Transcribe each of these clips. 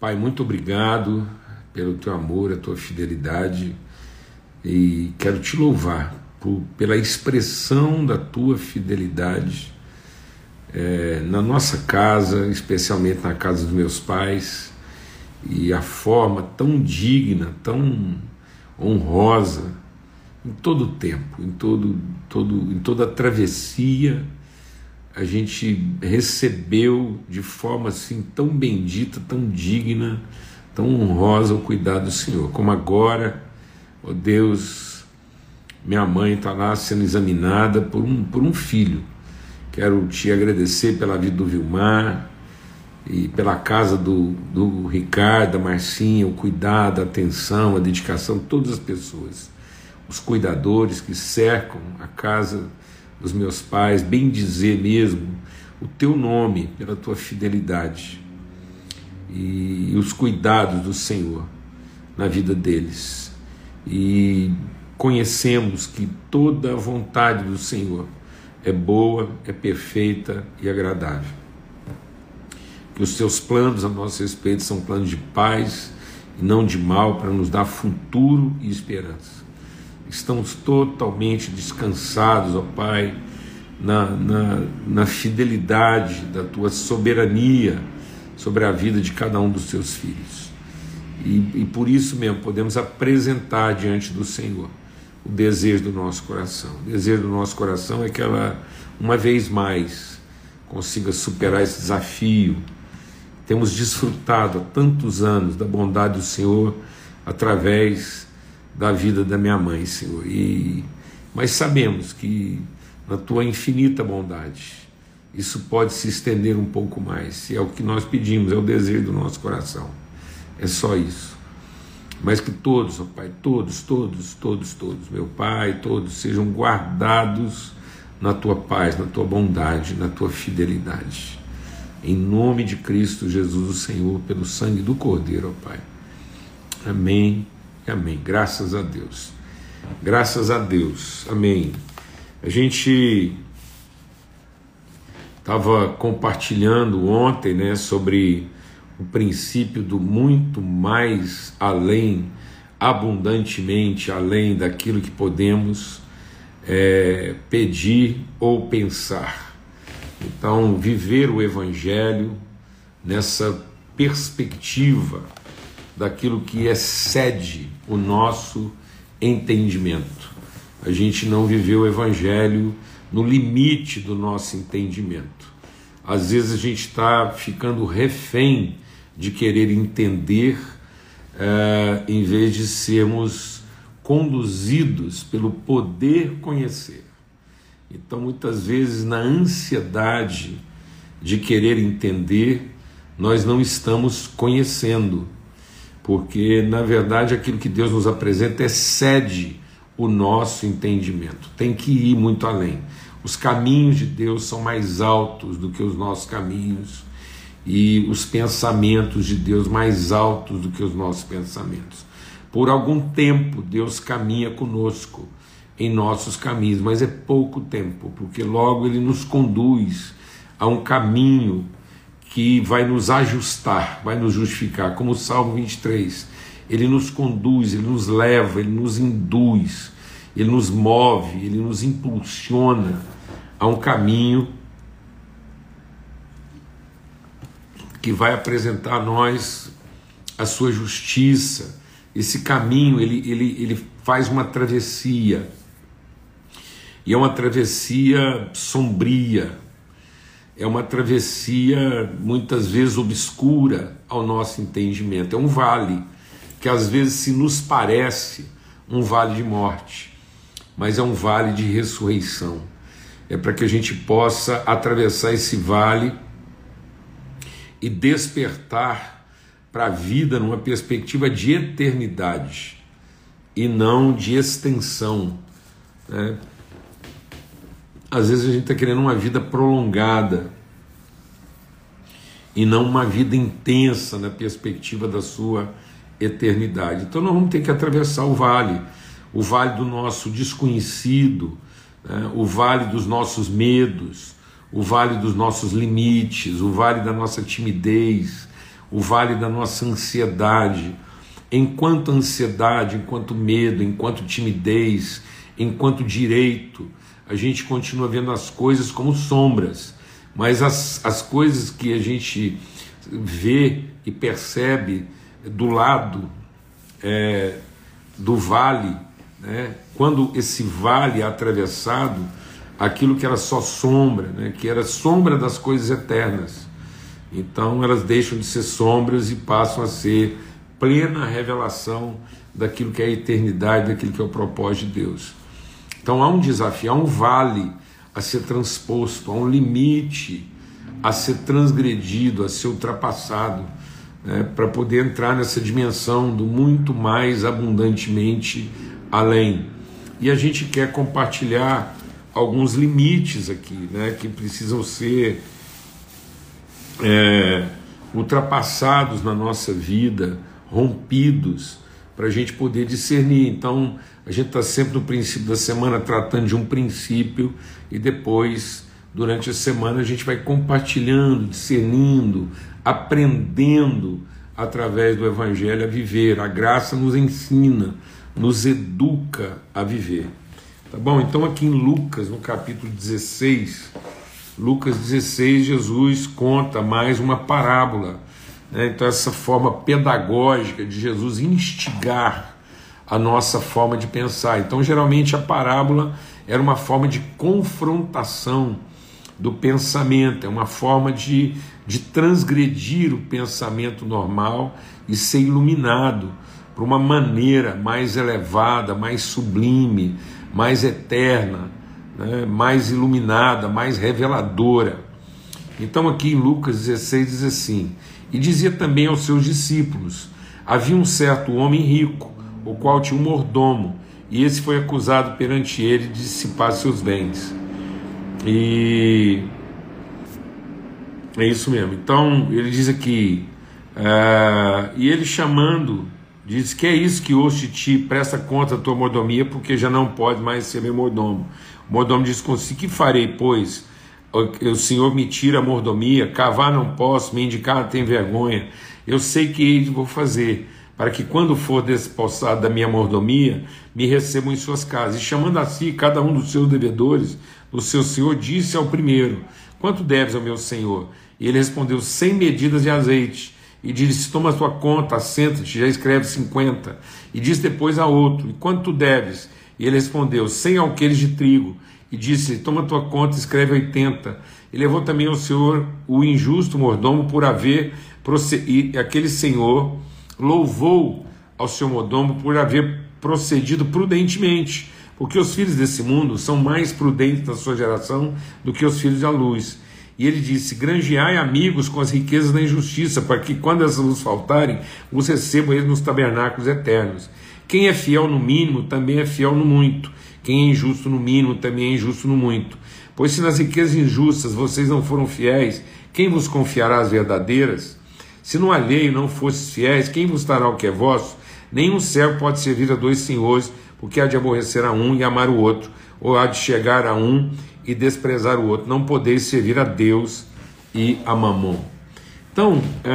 Pai, muito obrigado pelo teu amor, a tua fidelidade e quero te louvar por, pela expressão da tua fidelidade é, na nossa casa, especialmente na casa dos meus pais, e a forma tão digna, tão honrosa, em todo o tempo, em, todo, todo, em toda a travessia, a gente recebeu de forma assim tão bendita, tão digna, tão honrosa o cuidado do Senhor, como agora, ó Deus, minha mãe está lá sendo examinada por um, por um filho. Quero te agradecer pela vida do Vilmar e pela casa do, do Ricardo, da Marcinha, o cuidado, a atenção, a dedicação, todas as pessoas, os cuidadores que cercam a casa dos meus pais, bem dizer mesmo o teu nome pela tua fidelidade e, os cuidados do Senhor na vida deles. E conhecemos que toda a vontade do Senhor é boa, é perfeita e agradável. Que os teus planos a nosso respeito são planos de paz e não de mal para nos dar futuro e esperança. Estamos totalmente descansados, ó Pai, na, na, na fidelidade da tua soberania sobre a vida de cada um dos teus filhos. E, e por isso mesmo podemos apresentar diante do Senhor o desejo do nosso coração. O desejo do nosso coração é que ela, uma vez mais, consiga superar esse desafio. Temos desfrutado há tantos anos da bondade do Senhor através da vida da minha mãe, Senhor. E, mas sabemos que na tua infinita bondade, isso pode se estender um pouco mais. E é o que nós pedimos, é o desejo do nosso coração. É só isso. Mas que todos, ó Pai, todos, todos, todos, todos, meu Pai, todos sejam guardados na tua paz, na tua bondade, na tua fidelidade. Em nome de Cristo Jesus, o Senhor, pelo sangue do Cordeiro, ó Pai. Amém amém. Graças a Deus. Graças a Deus. Amém. A gente estava compartilhando ontem né, sobre o princípio do muito mais além, abundantemente além daquilo que podemos é, pedir ou pensar. Então, viver o Evangelho nessa perspectiva daquilo que excede o nosso entendimento. A gente não viveu o Evangelho no limite do nosso entendimento. Às vezes a gente está ficando refém de querer entender, uh, em vez de sermos conduzidos pelo poder conhecer. Então, muitas vezes, na ansiedade de querer entender, nós não estamos conhecendo, porque na verdade aquilo que Deus nos apresenta excede o nosso entendimento, tem que ir muito além. Os caminhos de Deus são mais altos do que os nossos caminhos e os pensamentos de Deus mais altos do que os nossos pensamentos. Por algum tempo Deus caminha conosco em nossos caminhos, mas é pouco tempo, porque logo ele nos conduz a um caminho que vai nos ajustar, vai nos justificar, como o Salmo 23. Ele nos conduz, ele nos leva, ele nos induz, ele nos move, ele nos impulsiona a um caminho que vai apresentar a nós a sua justiça. Esse caminho ele, ele, ele faz uma travessia, e é uma travessia sombria, é uma travessia muitas vezes obscura ao nosso entendimento. É um vale que às vezes se nos parece um vale de morte, mas é um vale de ressurreição. É para que a gente possa atravessar esse vale e despertar para a vida numa perspectiva de eternidade e não de extensão. Né? Às vezes a gente está querendo uma vida prolongada e não uma vida intensa na perspectiva da sua eternidade. Então nós vamos ter que atravessar o vale, o vale do nosso desconhecido, né? o vale dos nossos medos, o vale dos nossos limites, o vale da nossa timidez, o vale da nossa ansiedade. Enquanto ansiedade, enquanto medo, enquanto timidez, enquanto direito, a gente continua vendo as coisas como sombras, mas as, as coisas que a gente vê e percebe do lado é, do vale, né, quando esse vale é atravessado, aquilo que era só sombra, né, que era sombra das coisas eternas. Então elas deixam de ser sombras e passam a ser plena revelação daquilo que é a eternidade, daquilo que é o propósito de Deus. Então há um desafio, há um vale a ser transposto, há um limite a ser transgredido, a ser ultrapassado, né, para poder entrar nessa dimensão do muito mais abundantemente além. E a gente quer compartilhar alguns limites aqui, né, que precisam ser é, ultrapassados na nossa vida, rompidos, para a gente poder discernir. Então, a gente está sempre no princípio da semana tratando de um princípio e depois, durante a semana, a gente vai compartilhando, discernindo, aprendendo através do Evangelho a viver. A graça nos ensina, nos educa a viver. Tá bom? Então, aqui em Lucas, no capítulo 16, Lucas 16, Jesus conta mais uma parábola. Né? Então, essa forma pedagógica de Jesus instigar a nossa forma de pensar. Então, geralmente, a parábola era uma forma de confrontação do pensamento, é uma forma de, de transgredir o pensamento normal e ser iluminado por uma maneira mais elevada, mais sublime, mais eterna, né, mais iluminada, mais reveladora. Então, aqui em Lucas 16 diz assim: E dizia também aos seus discípulos: Havia um certo homem rico, o qual tinha um mordomo, e esse foi acusado perante ele de dissipar seus bens. E é isso mesmo. Então, ele diz aqui: uh, E ele chamando Diz que é isso que hoje ti, presta conta da tua mordomia, porque já não pode mais ser meu mordomo. O mordomo diz consigo: Que farei, pois? O Senhor me tira a mordomia, cavar não posso, me indicar tem vergonha. Eu sei que vou fazer, para que quando for despossado da minha mordomia, me recebam em suas casas. E chamando a si cada um dos seus devedores, o seu senhor disse ao primeiro: Quanto deves ao meu senhor? E ele respondeu: Cem medidas de azeite e disse: Toma a tua conta, senta-te, já escreve 50. E diz depois a outro: E quanto deves? E ele respondeu: Cem alqueires de trigo. E disse: Toma tua conta, escreve 80. E levou também ao senhor o injusto mordomo por haver procedido. Aquele senhor louvou ao seu mordomo por haver procedido prudentemente, porque os filhos desse mundo são mais prudentes na sua geração do que os filhos da luz. E ele disse: Granjeai amigos com as riquezas da injustiça, para que, quando elas vos faltarem, os recebam eles nos tabernáculos eternos. Quem é fiel no mínimo também é fiel no muito. Quem é injusto no mínimo também é injusto no muito. Pois se nas riquezas injustas vocês não foram fiéis, quem vos confiará as verdadeiras? Se no alheio não fostes fiéis, quem vos dará o que é vosso? Nenhum servo pode servir a dois senhores, porque há de aborrecer a um e amar o outro, ou há de chegar a um e desprezar o outro. Não podeis servir a Deus e a Mamon. Então, é,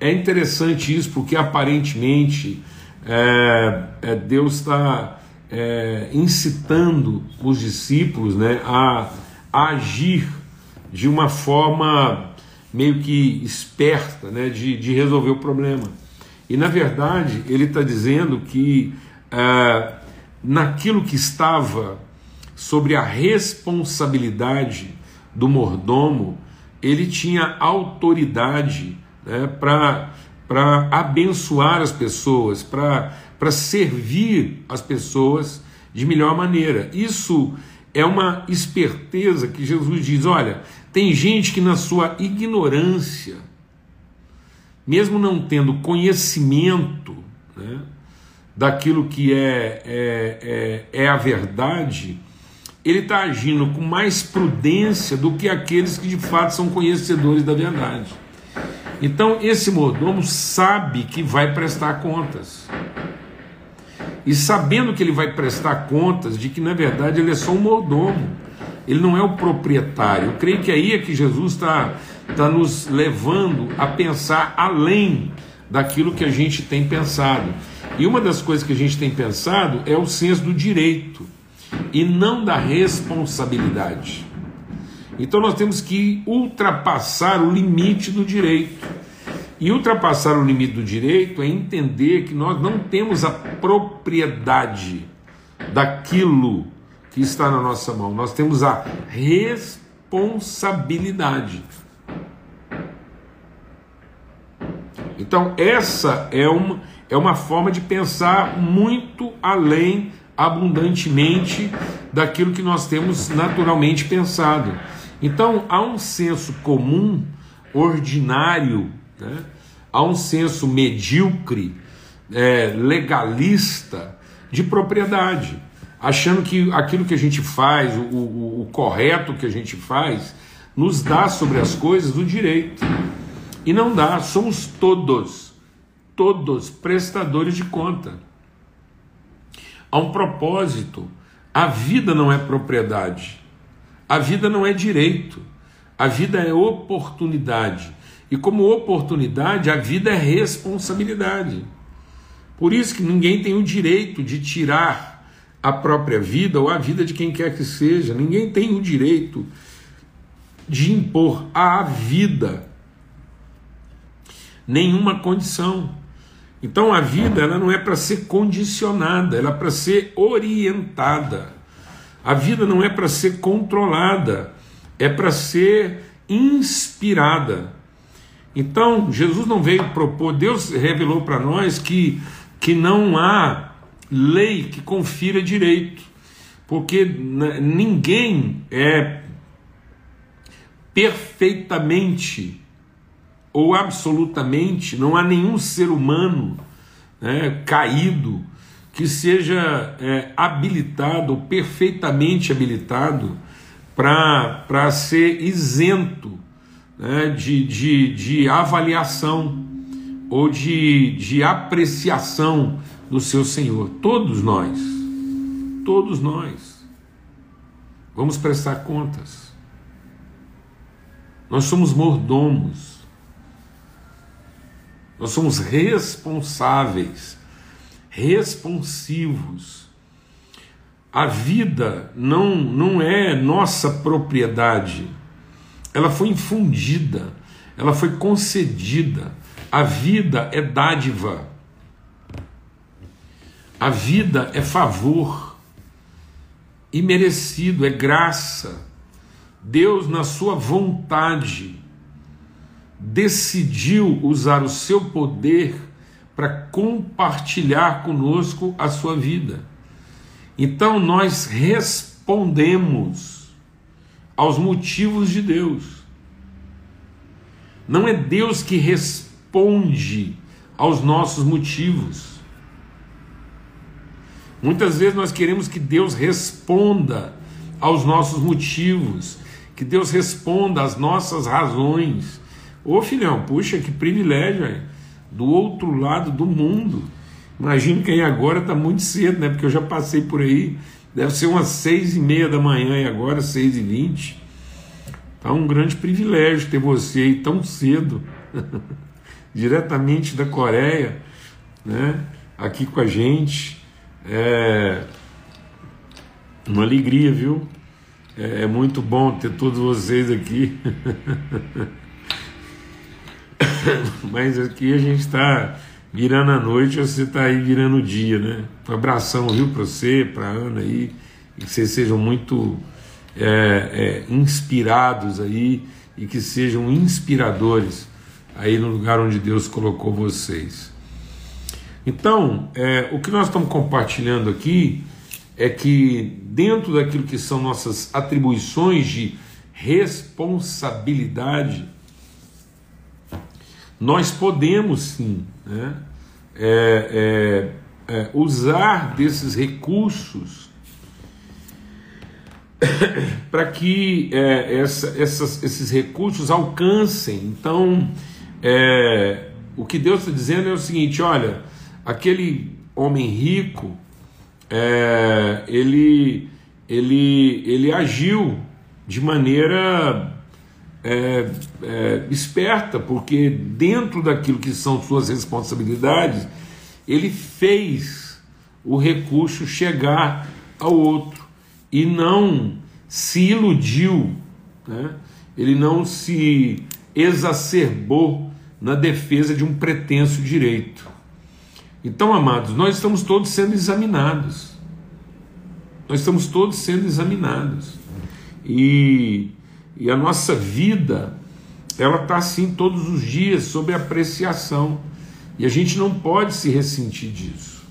é, é interessante isso, porque aparentemente é, é Deus está é, incitando os discípulos né, a, a, agir de uma forma meio que esperta né, de, de resolver o problema. E na verdade, ele está dizendo que é, naquilo que estava sobre a responsabilidade do mordomo, ele tinha autoridade né, para abençoar as pessoas, para servir as pessoas de melhor maneira. Isso é uma esperteza que Jesus diz: olha, tem gente que na sua ignorância, mesmo não tendo conhecimento né, daquilo que é, é, é, é a verdade, ele está agindo com mais prudência do que aqueles que de fato são conhecedores da verdade. Então, esse mordomo sabe que vai prestar contas. E sabendo que ele vai prestar contas de que na verdade ele é só um mordomo, ele não é o proprietário. Eu creio que aí é que Jesus está tá nos levando a pensar além daquilo que a gente tem pensado. E uma das coisas que a gente tem pensado é o senso do direito e não da responsabilidade. Então nós temos que ultrapassar o limite do direito. E ultrapassar o limite do direito é entender que nós não temos a propriedade daquilo que está na nossa mão, nós temos a responsabilidade. Então, essa é uma, é uma forma de pensar muito além, abundantemente, daquilo que nós temos naturalmente pensado. Então, há um senso comum, ordinário, né? Há um senso medíocre, é, legalista de propriedade, achando que aquilo que a gente faz, o, o, o correto que a gente faz, nos dá sobre as coisas o direito. E não dá, somos todos, todos prestadores de conta. Há um propósito. A vida não é propriedade. A vida não é direito, a vida é oportunidade. E como oportunidade, a vida é responsabilidade. Por isso que ninguém tem o direito de tirar a própria vida ou a vida de quem quer que seja. Ninguém tem o direito de impor à vida nenhuma condição. Então a vida ela não é para ser condicionada, ela é para ser orientada. A vida não é para ser controlada, é para ser inspirada. Então, Jesus não veio propor, Deus revelou para nós que, que não há lei que confira direito, porque ninguém é perfeitamente ou absolutamente, não há nenhum ser humano né, caído que seja é, habilitado, perfeitamente habilitado, para ser isento né, de, de, de avaliação ou de, de apreciação do seu Senhor. Todos nós, todos nós, vamos prestar contas. Nós somos mordomos, nós somos responsáveis responsivos. A vida não, não é nossa propriedade, ela foi infundida, ela foi concedida. A vida é dádiva, a vida é favor, imerecido, é graça. Deus, na sua vontade, decidiu usar o seu poder para compartilhar conosco a sua vida. Então nós respondemos aos motivos de Deus. Não é Deus que responde aos nossos motivos. Muitas vezes nós queremos que Deus responda aos nossos motivos, que Deus responda às nossas razões. Ô filhão, puxa, que privilégio, hein? do outro lado do mundo. Imagino que aí agora está muito cedo, né? Porque eu já passei por aí. Deve ser umas seis e meia da manhã e agora seis e vinte. Tá um grande privilégio ter você aí tão cedo, diretamente da Coreia, né? Aqui com a gente. É uma alegria, viu? É, é muito bom ter todos vocês aqui. Mas aqui a gente está virando a noite, você está aí virando o dia, né? Um abração, viu, para você, para Ana aí, e que vocês sejam muito é, é, inspirados aí e que sejam inspiradores aí no lugar onde Deus colocou vocês. Então, é, o que nós estamos compartilhando aqui é que dentro daquilo que são nossas atribuições de responsabilidade, nós podemos sim né, é, é, é, usar desses recursos para que é, essa, essas, esses recursos alcancem. Então, é, o que Deus está dizendo é o seguinte: olha, aquele homem rico, é, ele, ele, ele agiu de maneira é, é, esperta, porque dentro daquilo que são suas responsabilidades, ele fez o recurso chegar ao outro e não se iludiu, né? ele não se exacerbou na defesa de um pretenso direito. Então, amados, nós estamos todos sendo examinados. Nós estamos todos sendo examinados. E e a nossa vida, ela está assim todos os dias, sob apreciação. E a gente não pode se ressentir disso.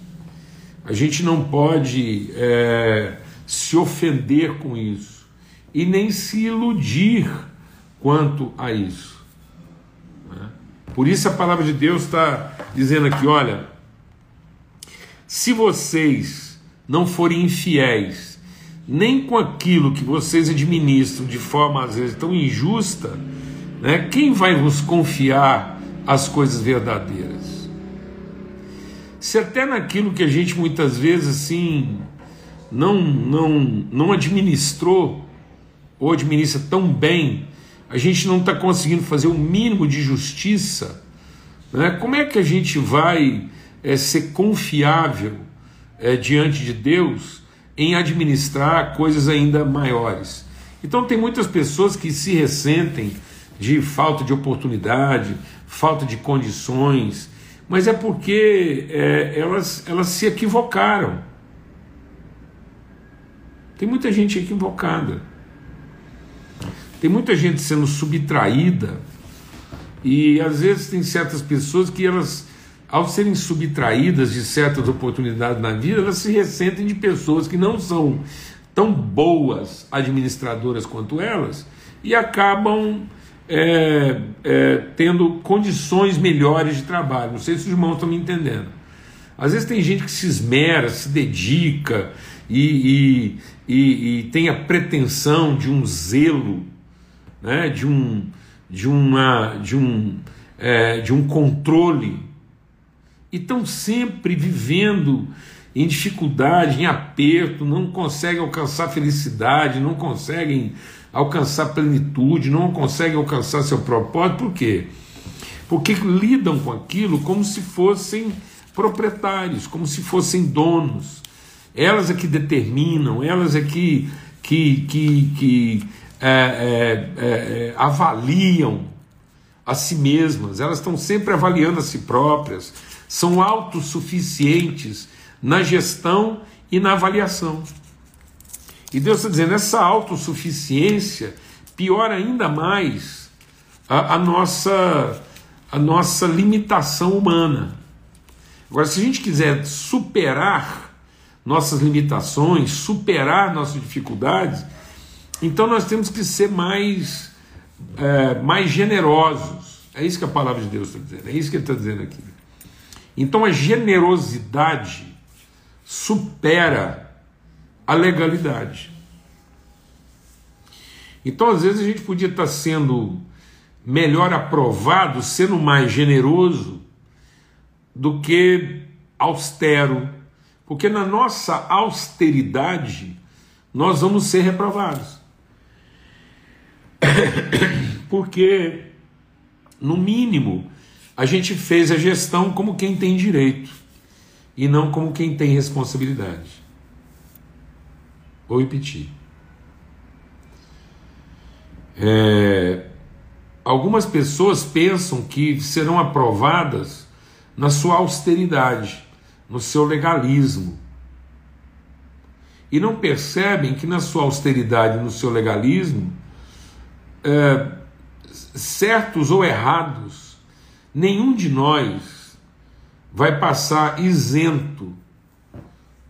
A gente não pode é, se ofender com isso. E nem se iludir quanto a isso. Né? Por isso a palavra de Deus está dizendo aqui: olha, se vocês não forem infiéis nem com aquilo que vocês administram de forma às vezes tão injusta, né, quem vai vos confiar as coisas verdadeiras? Se até naquilo que a gente muitas vezes assim não não não administrou ou administra tão bem, a gente não está conseguindo fazer o mínimo de justiça, né? Como é que a gente vai é, ser confiável é, diante de Deus? Em administrar coisas ainda maiores. Então, tem muitas pessoas que se ressentem de falta de oportunidade, falta de condições, mas é porque é, elas, elas se equivocaram. Tem muita gente equivocada. Tem muita gente sendo subtraída e às vezes tem certas pessoas que elas ao serem subtraídas de certas oportunidades na vida, elas se ressentem de pessoas que não são tão boas administradoras quanto elas e acabam é, é, tendo condições melhores de trabalho. Não sei se os irmãos estão me entendendo. Às vezes tem gente que se esmera, se dedica e, e, e, e tem a pretensão de um zelo, né, de, um, de, uma, de, um, é, de um controle e estão sempre vivendo em dificuldade, em aperto, não conseguem alcançar felicidade, não conseguem alcançar plenitude, não conseguem alcançar seu propósito. Por quê? Porque lidam com aquilo como se fossem proprietários, como se fossem donos. Elas é que determinam, elas é que, que, que, que é, é, é, é avaliam a si mesmas, elas estão sempre avaliando a si próprias, são autossuficientes na gestão e na avaliação. E Deus está dizendo: essa autossuficiência piora ainda mais a, a, nossa, a nossa limitação humana. Agora, se a gente quiser superar nossas limitações, superar nossas dificuldades, então nós temos que ser mais, é, mais generosos. É isso que a palavra de Deus está dizendo, é isso que ele está dizendo aqui. Então a generosidade supera a legalidade. Então, às vezes, a gente podia estar sendo melhor aprovado, sendo mais generoso, do que austero, porque na nossa austeridade nós vamos ser reprovados. Porque, no mínimo, a gente fez a gestão como quem tem direito e não como quem tem responsabilidade. Vou repetir. É, algumas pessoas pensam que serão aprovadas na sua austeridade, no seu legalismo. E não percebem que na sua austeridade, no seu legalismo, é, certos ou errados nenhum de nós vai passar isento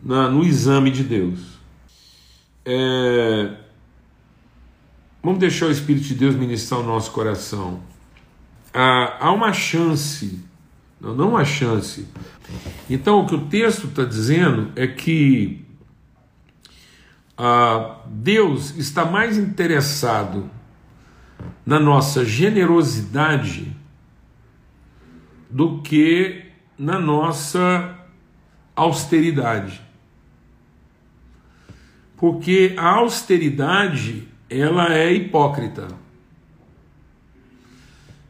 na, no exame de Deus. É, vamos deixar o Espírito de Deus ministrar o nosso coração. Há, há uma chance, não, não uma chance. Então, o que o texto está dizendo é que ah, Deus está mais interessado na nossa generosidade do que na nossa austeridade. Porque a austeridade ela é hipócrita.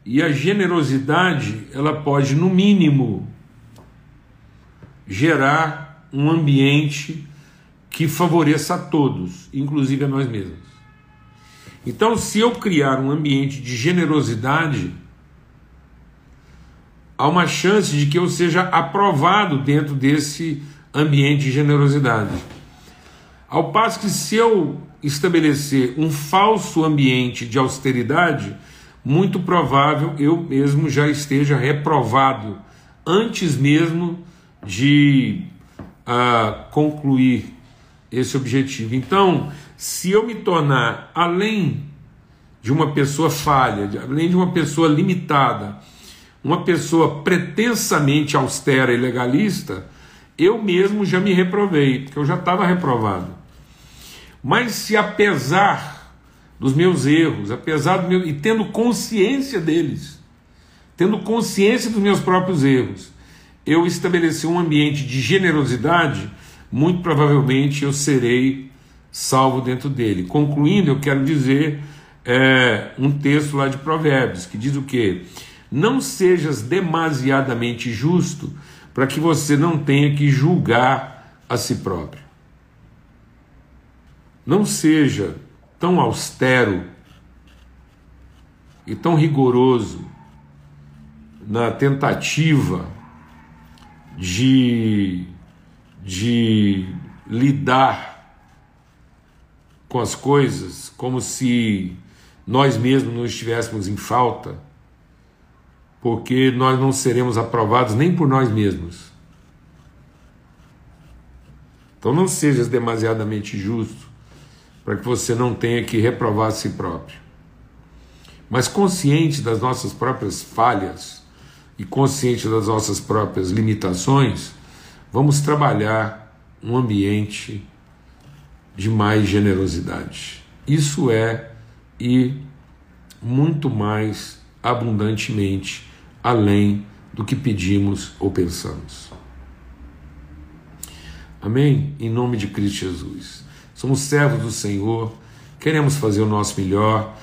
E a generosidade, ela pode, no mínimo, gerar um ambiente que favoreça a todos, inclusive a nós mesmos. Então, se eu criar um ambiente de generosidade, há uma chance de que eu seja aprovado dentro desse ambiente de generosidade. Ao passo que, se eu estabelecer um falso ambiente de austeridade, muito provável eu mesmo já esteja reprovado antes mesmo de uh, concluir esse objetivo. Então, se eu me tornar além de uma pessoa falha, além de uma pessoa limitada, uma pessoa pretensamente austera e legalista, eu mesmo já me reprovei, porque eu já estava reprovado. Mas se apesar dos meus erros, apesar do meu, e tendo consciência deles, tendo consciência dos meus próprios erros, eu estabeleci um ambiente de generosidade, muito provavelmente eu serei salvo dentro dele. Concluindo, eu quero dizer é, um texto lá de Provérbios que diz o que? Não sejas demasiadamente justo para que você não tenha que julgar a si próprio. Não seja tão austero e tão rigoroso na tentativa de, de lidar com as coisas como se nós mesmos não estivéssemos em falta, porque nós não seremos aprovados nem por nós mesmos. Então não sejas demasiadamente justo para que você não tenha que reprovar a si próprio. Mas consciente das nossas próprias falhas, e consciente das nossas próprias limitações, vamos trabalhar um ambiente de mais generosidade. Isso é e muito mais abundantemente além do que pedimos ou pensamos. Amém? Em nome de Cristo Jesus. Somos servos do Senhor, queremos fazer o nosso melhor,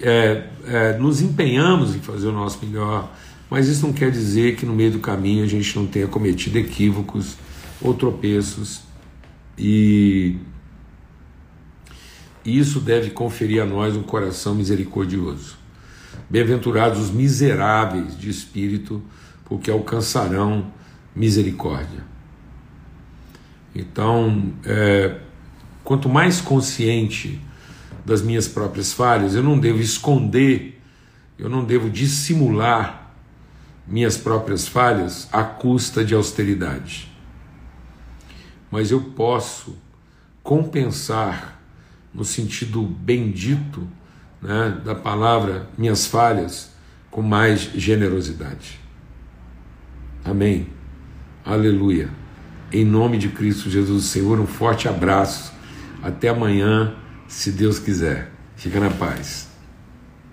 é, é, nos empenhamos em fazer o nosso melhor mas isso não quer dizer que no meio do caminho a gente não tenha cometido equívocos ou tropeços e isso deve conferir a nós um coração misericordioso. Bem-aventurados os miseráveis de espírito, porque alcançarão misericórdia. Então, é, quanto mais consciente das minhas próprias falhas, eu não devo esconder, eu não devo dissimular minhas próprias falhas à custa de austeridade. Mas eu posso compensar, no sentido bendito né, da palavra, minhas falhas com mais generosidade. Amém. Aleluia. Em nome de Cristo Jesus, Senhor, um forte abraço. Até amanhã, se Deus quiser. Fica na paz.